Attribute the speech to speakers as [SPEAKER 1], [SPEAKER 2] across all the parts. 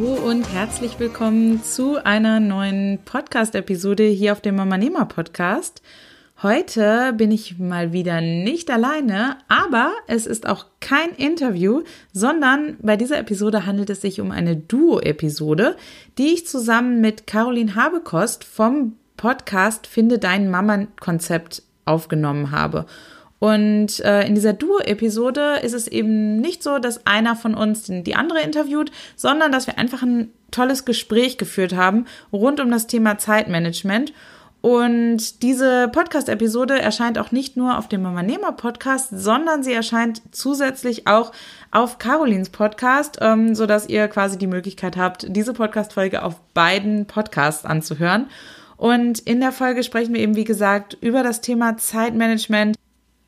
[SPEAKER 1] Und herzlich willkommen zu einer neuen Podcast-Episode hier auf dem Mama Nehmer Podcast. Heute bin ich mal wieder nicht alleine, aber es ist auch kein Interview, sondern bei dieser Episode handelt es sich um eine Duo-Episode, die ich zusammen mit Caroline Habekost vom Podcast Finde dein Mama-Konzept aufgenommen habe. Und äh, in dieser Duo-Episode ist es eben nicht so, dass einer von uns die andere interviewt, sondern dass wir einfach ein tolles Gespräch geführt haben rund um das Thema Zeitmanagement. Und diese Podcast-Episode erscheint auch nicht nur auf dem Mama Nehmer Podcast, sondern sie erscheint zusätzlich auch auf Carolins Podcast, ähm, so dass ihr quasi die Möglichkeit habt, diese Podcast-Folge auf beiden Podcasts anzuhören. Und in der Folge sprechen wir eben, wie gesagt, über das Thema Zeitmanagement,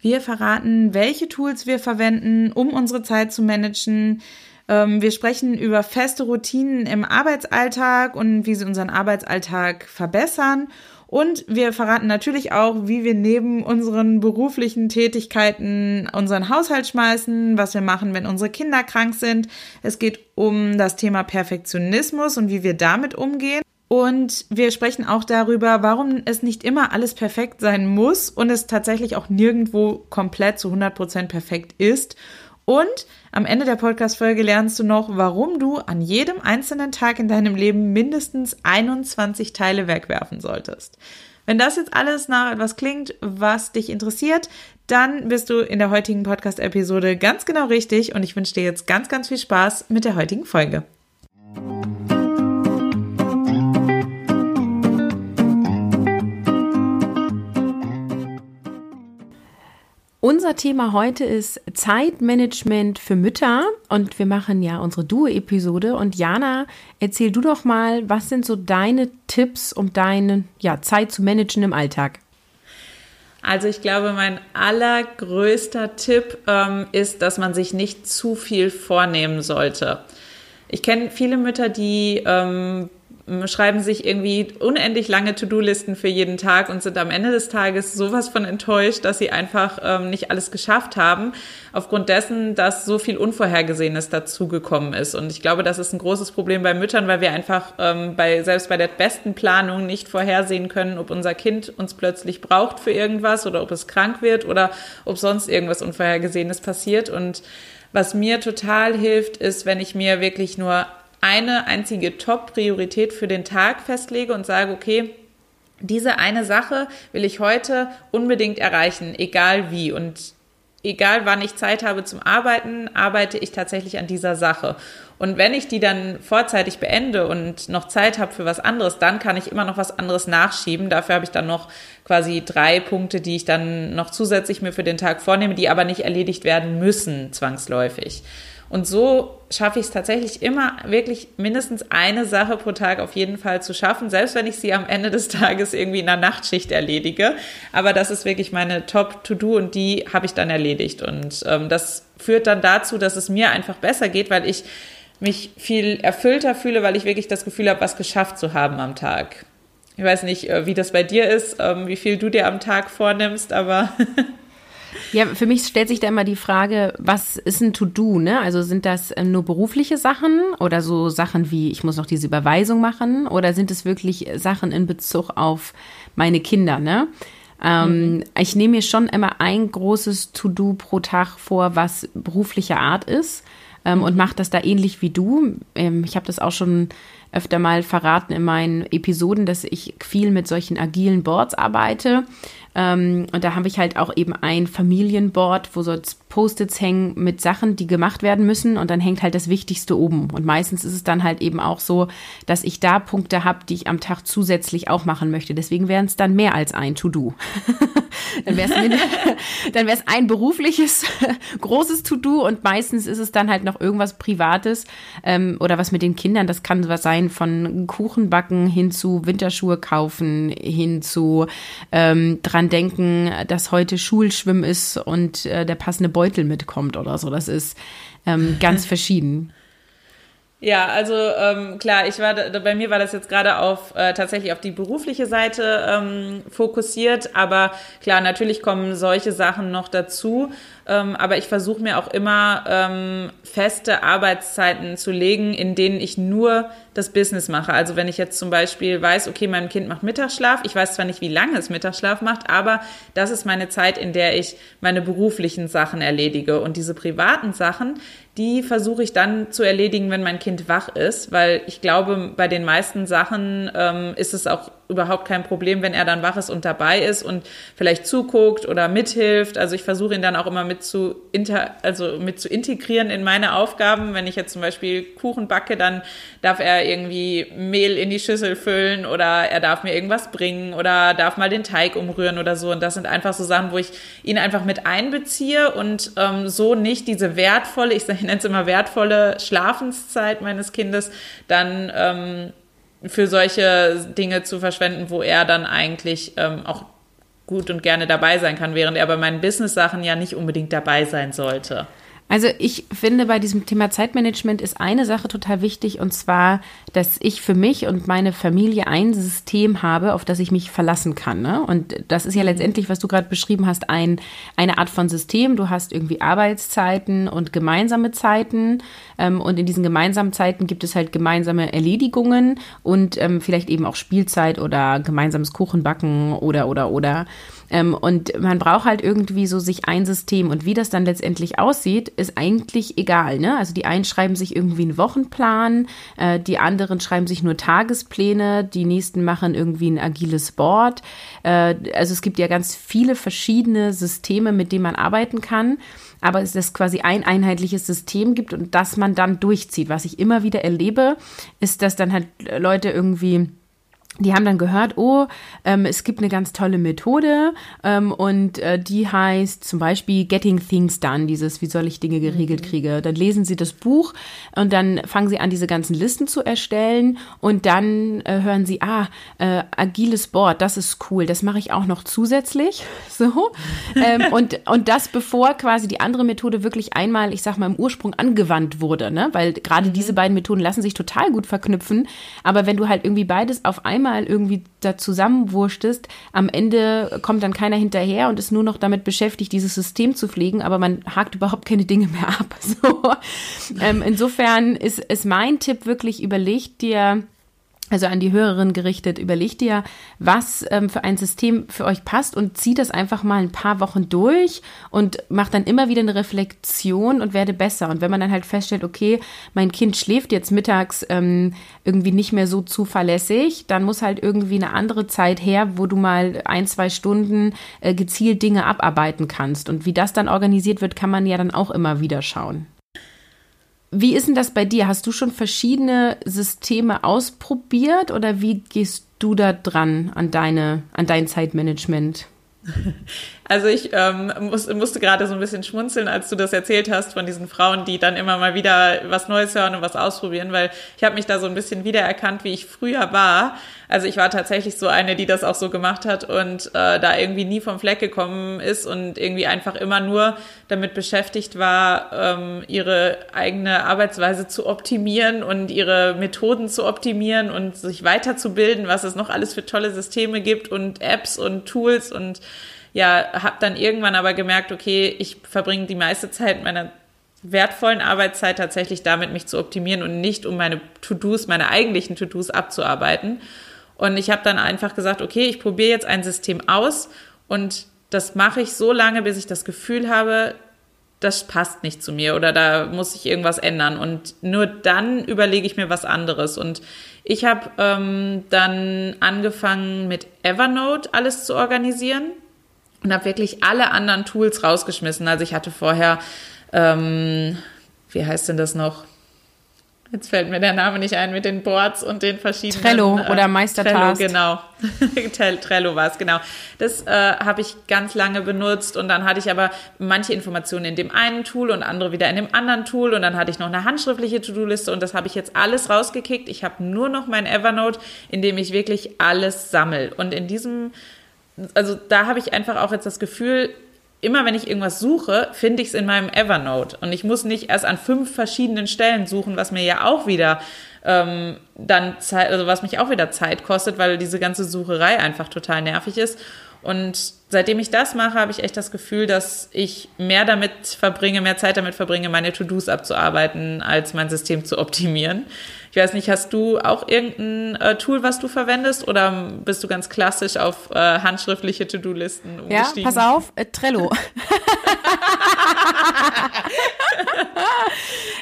[SPEAKER 1] wir verraten, welche Tools wir verwenden, um unsere Zeit zu managen. Ähm, wir sprechen über feste Routinen im Arbeitsalltag und wie sie unseren Arbeitsalltag verbessern. Und wir verraten natürlich auch, wie wir neben unseren beruflichen Tätigkeiten unseren Haushalt schmeißen, was wir machen, wenn unsere Kinder krank sind. Es geht um das Thema Perfektionismus und wie wir damit umgehen. Und wir sprechen auch darüber, warum es nicht immer alles perfekt sein muss und es tatsächlich auch nirgendwo komplett zu 100% perfekt ist. Und am Ende der Podcast-Folge lernst du noch, warum du an jedem einzelnen Tag in deinem Leben mindestens 21 Teile wegwerfen solltest. Wenn das jetzt alles nach etwas klingt, was dich interessiert, dann bist du in der heutigen Podcast-Episode ganz genau richtig und ich wünsche dir jetzt ganz, ganz viel Spaß mit der heutigen Folge.
[SPEAKER 2] Unser Thema heute ist Zeitmanagement für Mütter und wir machen ja unsere Duo-Episode. Und Jana, erzähl du doch mal, was sind so deine Tipps, um deine ja, Zeit zu managen im Alltag?
[SPEAKER 1] Also ich glaube, mein allergrößter Tipp ähm, ist, dass man sich nicht zu viel vornehmen sollte. Ich kenne viele Mütter, die ähm, schreiben sich irgendwie unendlich lange To-Do-Listen für jeden Tag und sind am Ende des Tages sowas von enttäuscht, dass sie einfach ähm, nicht alles geschafft haben, aufgrund dessen, dass so viel Unvorhergesehenes dazugekommen ist. Und ich glaube, das ist ein großes Problem bei Müttern, weil wir einfach ähm, bei, selbst bei der besten Planung nicht vorhersehen können, ob unser Kind uns plötzlich braucht für irgendwas oder ob es krank wird oder ob sonst irgendwas Unvorhergesehenes passiert. Und was mir total hilft, ist, wenn ich mir wirklich nur eine einzige Top-Priorität für den Tag festlege und sage, okay, diese eine Sache will ich heute unbedingt erreichen, egal wie. Und egal wann ich Zeit habe zum Arbeiten, arbeite ich tatsächlich an dieser Sache. Und wenn ich die dann vorzeitig beende und noch Zeit habe für was anderes, dann kann ich immer noch was anderes nachschieben. Dafür habe ich dann noch quasi drei Punkte, die ich dann noch zusätzlich mir für den Tag vornehme, die aber nicht erledigt werden müssen, zwangsläufig. Und so schaffe ich es tatsächlich immer wirklich mindestens eine Sache pro Tag auf jeden Fall zu schaffen, selbst wenn ich sie am Ende des Tages irgendwie in der Nachtschicht erledige. Aber das ist wirklich meine Top-To-Do und die habe ich dann erledigt. Und ähm, das führt dann dazu, dass es mir einfach besser geht, weil ich mich viel erfüllter fühle, weil ich wirklich das Gefühl habe, was geschafft zu haben am Tag. Ich weiß nicht, äh, wie das bei dir ist, ähm, wie viel du dir am Tag vornimmst, aber
[SPEAKER 2] Ja, für mich stellt sich da immer die Frage, was ist ein To-Do, ne? Also sind das ähm, nur berufliche Sachen oder so Sachen wie, ich muss noch diese Überweisung machen oder sind es wirklich Sachen in Bezug auf meine Kinder, ne? Ähm, mhm. Ich nehme mir schon immer ein großes To-Do pro Tag vor, was beruflicher Art ist ähm, mhm. und mache das da ähnlich wie du. Ähm, ich habe das auch schon öfter mal verraten in meinen Episoden, dass ich viel mit solchen agilen Boards arbeite. Ähm, und da habe ich halt auch eben ein Familienboard, wo so Post-its hängen mit Sachen, die gemacht werden müssen. Und dann hängt halt das Wichtigste oben. Und meistens ist es dann halt eben auch so, dass ich da Punkte habe, die ich am Tag zusätzlich auch machen möchte. Deswegen wären es dann mehr als ein To-Do. dann wäre es ein berufliches großes To-Do und meistens ist es dann halt noch irgendwas Privates ähm, oder was mit den Kindern. Das kann was sein von Kuchen backen hin zu Winterschuhe kaufen, hin zu ähm, dran denken, dass heute Schulschwimmen ist und äh, der passende Beutel mitkommt oder so. Das ist ähm, ganz verschieden.
[SPEAKER 1] Ja, also ähm, klar, ich war bei mir war das jetzt gerade auf äh, tatsächlich auf die berufliche Seite ähm, fokussiert, aber klar, natürlich kommen solche Sachen noch dazu. Ähm, aber ich versuche mir auch immer ähm, feste Arbeitszeiten zu legen, in denen ich nur das Business mache. Also wenn ich jetzt zum Beispiel weiß, okay, mein Kind macht Mittagsschlaf, ich weiß zwar nicht, wie lange es Mittagsschlaf macht, aber das ist meine Zeit, in der ich meine beruflichen Sachen erledige. Und diese privaten Sachen, die versuche ich dann zu erledigen, wenn mein Kind wach ist, weil ich glaube, bei den meisten Sachen ähm, ist es auch überhaupt kein Problem, wenn er dann wach ist und dabei ist und vielleicht zuguckt oder mithilft. Also ich versuche ihn dann auch immer mit zu inter, also mit zu integrieren in meine Aufgaben. Wenn ich jetzt zum Beispiel Kuchen backe, dann darf er irgendwie Mehl in die Schüssel füllen oder er darf mir irgendwas bringen oder darf mal den Teig umrühren oder so. Und das sind einfach so Sachen, wo ich ihn einfach mit einbeziehe und ähm, so nicht diese wertvolle, ich nenne es immer wertvolle Schlafenszeit meines Kindes dann ähm, für solche Dinge zu verschwenden, wo er dann eigentlich ähm, auch gut und gerne dabei sein kann, während er bei meinen Business-Sachen ja nicht unbedingt dabei sein sollte.
[SPEAKER 2] Also ich finde, bei diesem Thema Zeitmanagement ist eine Sache total wichtig, und zwar, dass ich für mich und meine Familie ein System habe, auf das ich mich verlassen kann. Ne? Und das ist ja letztendlich, was du gerade beschrieben hast, ein, eine Art von System. Du hast irgendwie Arbeitszeiten und gemeinsame Zeiten. Ähm, und in diesen gemeinsamen Zeiten gibt es halt gemeinsame Erledigungen und ähm, vielleicht eben auch Spielzeit oder gemeinsames Kuchenbacken oder, oder, oder. Ähm, und man braucht halt irgendwie so sich ein System. Und wie das dann letztendlich aussieht, ist eigentlich egal. Ne? Also die einen schreiben sich irgendwie einen Wochenplan, äh, die anderen schreiben sich nur Tagespläne, die nächsten machen irgendwie ein agiles Board. Äh, also es gibt ja ganz viele verschiedene Systeme, mit denen man arbeiten kann aber es ist quasi ein einheitliches System gibt und das man dann durchzieht. Was ich immer wieder erlebe, ist, dass dann halt Leute irgendwie die haben dann gehört, oh, ähm, es gibt eine ganz tolle Methode ähm, und äh, die heißt zum Beispiel Getting Things Done, dieses, wie soll ich Dinge geregelt mhm. kriege. Dann lesen sie das Buch und dann fangen sie an, diese ganzen Listen zu erstellen und dann äh, hören sie, ah, äh, agiles Board, das ist cool, das mache ich auch noch zusätzlich. So. ähm, und, und das bevor quasi die andere Methode wirklich einmal, ich sag mal, im Ursprung angewandt wurde, ne? Weil gerade mhm. diese beiden Methoden lassen sich total gut verknüpfen. Aber wenn du halt irgendwie beides auf einmal einmal irgendwie da zusammenwurschtest, am Ende kommt dann keiner hinterher und ist nur noch damit beschäftigt, dieses System zu pflegen, aber man hakt überhaupt keine Dinge mehr ab. So. Ähm, insofern ist, ist mein Tipp wirklich, überleg dir, also an die Hörerin gerichtet, überlegt dir, was ähm, für ein System für euch passt und zieht das einfach mal ein paar Wochen durch und macht dann immer wieder eine Reflexion und werde besser. Und wenn man dann halt feststellt, okay, mein Kind schläft jetzt mittags ähm, irgendwie nicht mehr so zuverlässig, dann muss halt irgendwie eine andere Zeit her, wo du mal ein, zwei Stunden äh, gezielt Dinge abarbeiten kannst. Und wie das dann organisiert wird, kann man ja dann auch immer wieder schauen. Wie ist denn das bei dir? Hast du schon verschiedene Systeme ausprobiert oder wie gehst du da dran an deine, an dein Zeitmanagement?
[SPEAKER 1] Also ich ähm, muss, musste gerade so ein bisschen schmunzeln, als du das erzählt hast von diesen Frauen, die dann immer mal wieder was Neues hören und was ausprobieren, weil ich habe mich da so ein bisschen wiedererkannt, wie ich früher war. Also ich war tatsächlich so eine, die das auch so gemacht hat und äh, da irgendwie nie vom Fleck gekommen ist und irgendwie einfach immer nur damit beschäftigt war, ähm, ihre eigene Arbeitsweise zu optimieren und ihre Methoden zu optimieren und sich weiterzubilden, was es noch alles für tolle Systeme gibt und Apps und Tools und ja, habe dann irgendwann aber gemerkt, okay, ich verbringe die meiste Zeit meiner wertvollen Arbeitszeit tatsächlich damit, mich zu optimieren und nicht um meine To-Dos, meine eigentlichen To-Dos abzuarbeiten. Und ich habe dann einfach gesagt, okay, ich probiere jetzt ein System aus und das mache ich so lange, bis ich das Gefühl habe, das passt nicht zu mir oder da muss ich irgendwas ändern. Und nur dann überlege ich mir was anderes. Und ich habe ähm, dann angefangen mit Evernote alles zu organisieren und habe wirklich alle anderen Tools rausgeschmissen. Also ich hatte vorher, ähm, wie heißt denn das noch? Jetzt fällt mir der Name nicht ein mit den Boards und den verschiedenen.
[SPEAKER 2] Trello äh, oder Meistertask.
[SPEAKER 1] Trello, genau. Trello war es, genau. Das äh, habe ich ganz lange benutzt und dann hatte ich aber manche Informationen in dem einen Tool und andere wieder in dem anderen Tool und dann hatte ich noch eine handschriftliche To-Do-Liste und das habe ich jetzt alles rausgekickt. Ich habe nur noch mein Evernote, in dem ich wirklich alles sammle. Und in diesem, also da habe ich einfach auch jetzt das Gefühl, immer wenn ich irgendwas suche, finde ich es in meinem Evernote. Und ich muss nicht erst an fünf verschiedenen Stellen suchen, was mir ja auch wieder ähm, dann Zeit, also was mich auch wieder Zeit kostet, weil diese ganze Sucherei einfach total nervig ist. Und seitdem ich das mache, habe ich echt das Gefühl, dass ich mehr damit verbringe, mehr Zeit damit verbringe, meine To-Dos abzuarbeiten, als mein System zu optimieren. Ich weiß nicht, hast du auch irgendein äh, Tool, was du verwendest oder bist du ganz klassisch auf äh, handschriftliche To-Do-Listen
[SPEAKER 2] umgestiegen? Ja, pass auf, äh, Trello.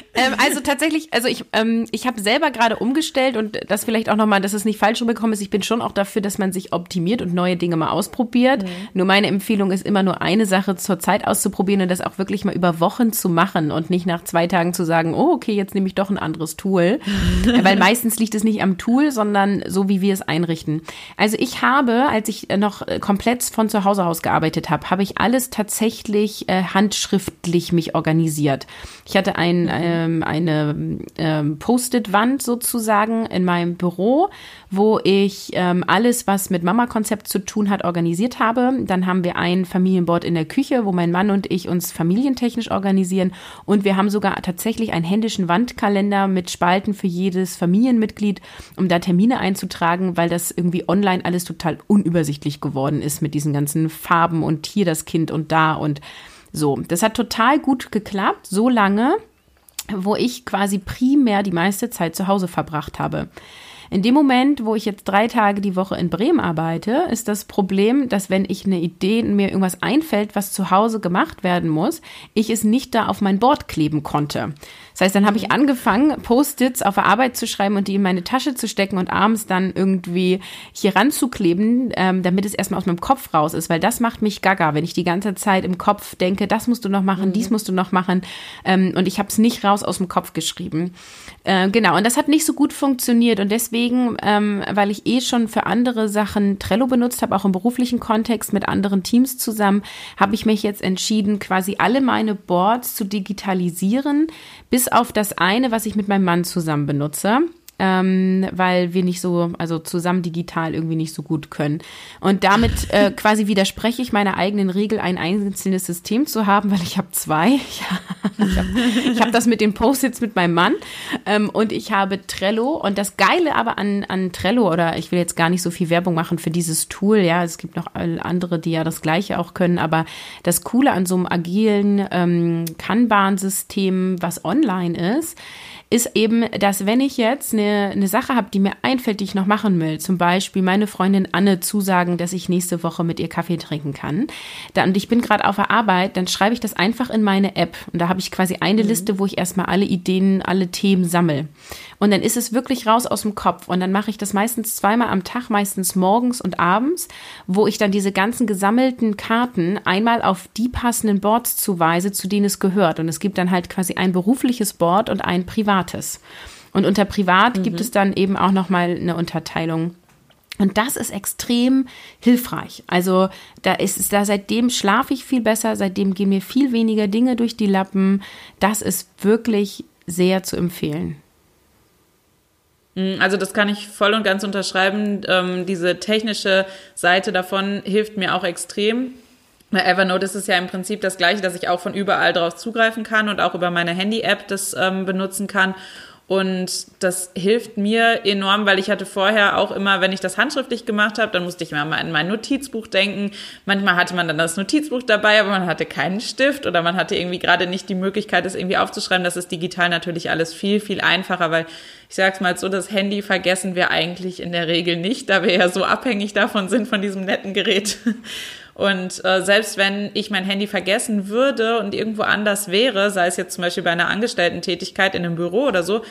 [SPEAKER 2] ähm, also tatsächlich, also ich, ähm, ich habe selber gerade umgestellt und das vielleicht auch nochmal, dass es nicht falsch rumgekommen ist. Ich bin schon auch dafür, dass man sich optimiert und neue Dinge mal ausprobiert. Mhm. Nur meine Empfehlung ist immer nur eine Sache zur Zeit auszuprobieren und das auch wirklich mal über Wochen zu machen und nicht nach zwei Tagen zu sagen, oh, okay, jetzt nehme ich doch ein anderes Tool. Weil meistens liegt es nicht am Tool, sondern so, wie wir es einrichten. Also ich habe, als ich noch komplett von zu Hause aus gearbeitet habe, habe ich alles tatsächlich äh, handschriftlich mich organisiert. Ich hatte ein, ähm, eine ähm, Post-it-Wand sozusagen in meinem Büro, wo ich ähm, alles, was mit Mama-Konzept zu tun hat, organisiert habe. Dann haben wir ein Familienboard in der Küche, wo mein Mann und ich uns familientechnisch organisieren. Und wir haben sogar tatsächlich einen händischen Wandkalender mit Spalten für jedes Familienmitglied, um da Termine einzutragen, weil das irgendwie online alles total unübersichtlich geworden ist mit diesen ganzen Farben und hier das Kind und da und so. Das hat total gut geklappt, so lange, wo ich quasi primär die meiste Zeit zu Hause verbracht habe. In dem Moment, wo ich jetzt drei Tage die Woche in Bremen arbeite, ist das Problem, dass wenn ich eine Idee, mir irgendwas einfällt, was zu Hause gemacht werden muss, ich es nicht da auf mein Board kleben konnte. Das heißt, dann habe ich angefangen, Post-its auf der Arbeit zu schreiben und die in meine Tasche zu stecken und abends dann irgendwie hier ranzukleben, ähm, damit es erstmal aus meinem Kopf raus ist, weil das macht mich gaga, wenn ich die ganze Zeit im Kopf denke, das musst du noch machen, mhm. dies musst du noch machen ähm, und ich habe es nicht raus aus dem Kopf geschrieben. Äh, genau, und das hat nicht so gut funktioniert und deswegen, ähm, weil ich eh schon für andere Sachen Trello benutzt habe, auch im beruflichen Kontext mit anderen Teams zusammen, habe ich mich jetzt entschieden, quasi alle meine Boards zu digitalisieren, bis auf das eine, was ich mit meinem Mann zusammen benutze ähm, weil wir nicht so, also zusammen digital irgendwie nicht so gut können. Und damit äh, quasi widerspreche ich meiner eigenen Regel, ein einzelnes System zu haben, weil ich habe zwei. ich habe hab das mit den Post-its mit meinem Mann ähm, und ich habe Trello. Und das Geile aber an, an Trello, oder ich will jetzt gar nicht so viel Werbung machen für dieses Tool, ja, es gibt noch andere, die ja das Gleiche auch können, aber das Coole an so einem agilen ähm, Kanban-System, was online ist, ist eben, dass wenn ich jetzt eine, eine Sache habe, die mir einfällt, die ich noch machen will, zum Beispiel meine Freundin Anne zusagen, dass ich nächste Woche mit ihr Kaffee trinken kann, dann, und ich bin gerade auf der Arbeit, dann schreibe ich das einfach in meine App. Und da habe ich quasi eine mhm. Liste, wo ich erstmal alle Ideen, alle Themen sammle. Und dann ist es wirklich raus aus dem Kopf. Und dann mache ich das meistens zweimal am Tag, meistens morgens und abends, wo ich dann diese ganzen gesammelten Karten einmal auf die passenden Boards zuweise, zu denen es gehört. Und es gibt dann halt quasi ein berufliches Board und ein privates. Und unter privat mhm. gibt es dann eben auch nochmal eine Unterteilung. Und das ist extrem hilfreich. Also da ist es da seitdem schlafe ich viel besser, seitdem gehen mir viel weniger Dinge durch die Lappen. Das ist wirklich sehr zu empfehlen.
[SPEAKER 1] Mm, also das kann ich voll und ganz unterschreiben. Ähm, diese technische Seite davon hilft mir auch extrem. Bei Evernote ist es ja im Prinzip das gleiche, dass ich auch von überall drauf zugreifen kann und auch über meine Handy-App das ähm, benutzen kann. Und das hilft mir enorm, weil ich hatte vorher auch immer, wenn ich das handschriftlich gemacht habe, dann musste ich immer mal in mein Notizbuch denken. Manchmal hatte man dann das Notizbuch dabei, aber man hatte keinen Stift oder man hatte irgendwie gerade nicht die Möglichkeit, das irgendwie aufzuschreiben. Das ist digital natürlich alles viel, viel einfacher, weil ich sag's mal so, das Handy vergessen wir eigentlich in der Regel nicht, da wir ja so abhängig davon sind, von diesem netten Gerät. Und äh, selbst wenn ich mein Handy vergessen würde und irgendwo anders wäre, sei es jetzt zum Beispiel bei einer Angestellten-Tätigkeit in einem Büro oder so,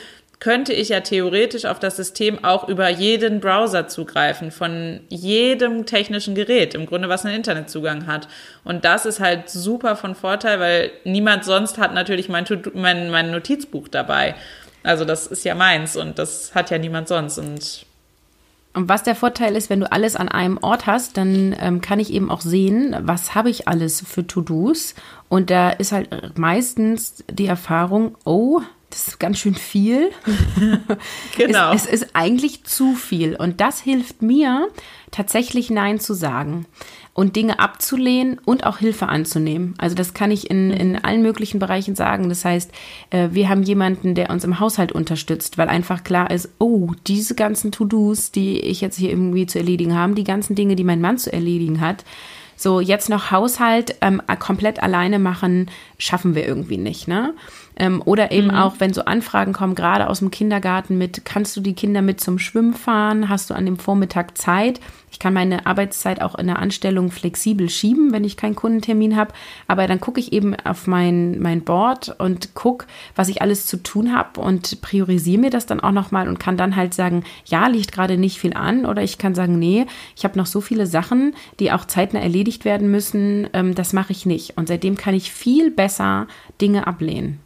[SPEAKER 1] könnte ich ja theoretisch auf das System auch über jeden Browser zugreifen, von jedem technischen Gerät, im Grunde was einen Internetzugang hat. Und das ist halt super von Vorteil, weil niemand sonst hat natürlich mein, mein, mein Notizbuch dabei. Also das ist ja meins und das hat ja niemand sonst. Und
[SPEAKER 2] und was der Vorteil ist, wenn du alles an einem Ort hast, dann ähm, kann ich eben auch sehen, was habe ich alles für To-Dos. Und da ist halt meistens die Erfahrung, oh, das ist ganz schön viel. genau. Es, es, ist eigentlich zu viel. Und das hilft mir, tatsächlich Nein zu sagen und Dinge abzulehnen und auch Hilfe anzunehmen. Also das kann ich in, in allen möglichen Bereichen sagen. Das heißt, äh, wir haben jemanden, der uns im Haushalt unterstützt, weil einfach klar ist, oh, diese ganzen To-Dos, die ich jetzt hier irgendwie zu erledigen habe, die ganzen Dinge, die mein Mann zu erledigen hat, so jetzt noch Haushalt ähm, komplett alleine machen, schaffen wir irgendwie nicht, ne? Ähm, oder eben mhm. auch, wenn so Anfragen kommen, gerade aus dem Kindergarten mit, kannst du die Kinder mit zum Schwimmen fahren? Hast du an dem Vormittag Zeit? Ich kann meine Arbeitszeit auch in der Anstellung flexibel schieben, wenn ich keinen Kundentermin habe. Aber dann gucke ich eben auf mein, mein Board und gucke, was ich alles zu tun habe und priorisiere mir das dann auch nochmal und kann dann halt sagen, ja, liegt gerade nicht viel an. Oder ich kann sagen, nee, ich habe noch so viele Sachen, die auch zeitnah erledigt werden müssen. Ähm, das mache ich nicht. Und seitdem kann ich viel besser Dinge ablehnen.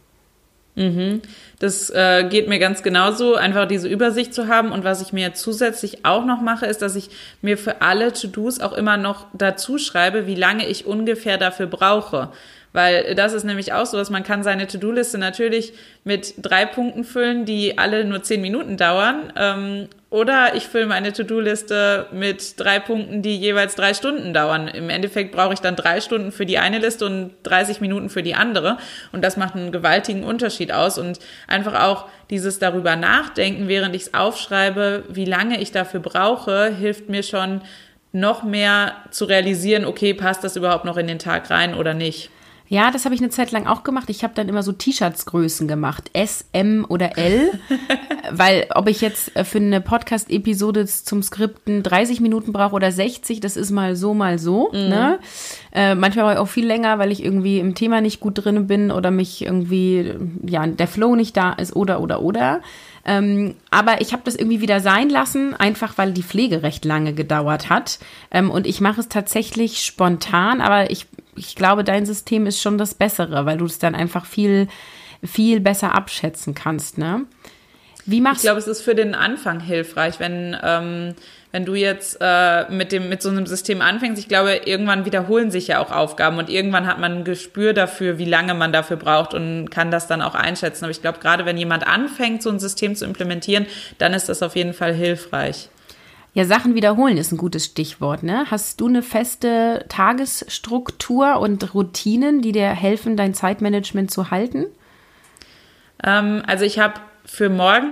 [SPEAKER 1] Mhm. Das äh, geht mir ganz genauso, einfach diese Übersicht zu haben. Und was ich mir zusätzlich auch noch mache, ist, dass ich mir für alle To-Dos auch immer noch dazu schreibe, wie lange ich ungefähr dafür brauche. Weil das ist nämlich auch so, dass man kann seine To-Do-Liste natürlich mit drei Punkten füllen, die alle nur zehn Minuten dauern. Ähm, oder ich fülle meine To-Do-Liste mit drei Punkten, die jeweils drei Stunden dauern. Im Endeffekt brauche ich dann drei Stunden für die eine Liste und 30 Minuten für die andere. Und das macht einen gewaltigen Unterschied aus. Und einfach auch dieses darüber nachdenken, während ich es aufschreibe, wie lange ich dafür brauche, hilft mir schon noch mehr zu realisieren, okay, passt das überhaupt noch in den Tag rein oder nicht.
[SPEAKER 2] Ja, das habe ich eine Zeit lang auch gemacht. Ich habe dann immer so T-Shirts-Größen gemacht, S, M oder L, weil ob ich jetzt äh, für eine Podcast-Episode zum Skripten 30 Minuten brauche oder 60, das ist mal so, mal so. Mhm. Ne? Äh, manchmal auch viel länger, weil ich irgendwie im Thema nicht gut drin bin oder mich irgendwie, ja, der Flow nicht da ist oder, oder, oder. Ähm, aber ich habe das irgendwie wieder sein lassen, einfach weil die Pflege recht lange gedauert hat. Ähm, und ich mache es tatsächlich spontan, aber ich ich glaube, dein System ist schon das Bessere, weil du es dann einfach viel, viel besser abschätzen kannst, ne?
[SPEAKER 1] Wie machst Ich glaube, es ist für den Anfang hilfreich, wenn, ähm, wenn du jetzt äh, mit, dem, mit so einem System anfängst. Ich glaube, irgendwann wiederholen sich ja auch Aufgaben und irgendwann hat man ein Gespür dafür, wie lange man dafür braucht und kann das dann auch einschätzen. Aber ich glaube, gerade wenn jemand anfängt, so ein System zu implementieren, dann ist das auf jeden Fall hilfreich.
[SPEAKER 2] Ja, Sachen wiederholen ist ein gutes Stichwort. Ne? Hast du eine feste Tagesstruktur und Routinen, die dir helfen, dein Zeitmanagement zu halten?
[SPEAKER 1] Ähm, also ich habe für morgen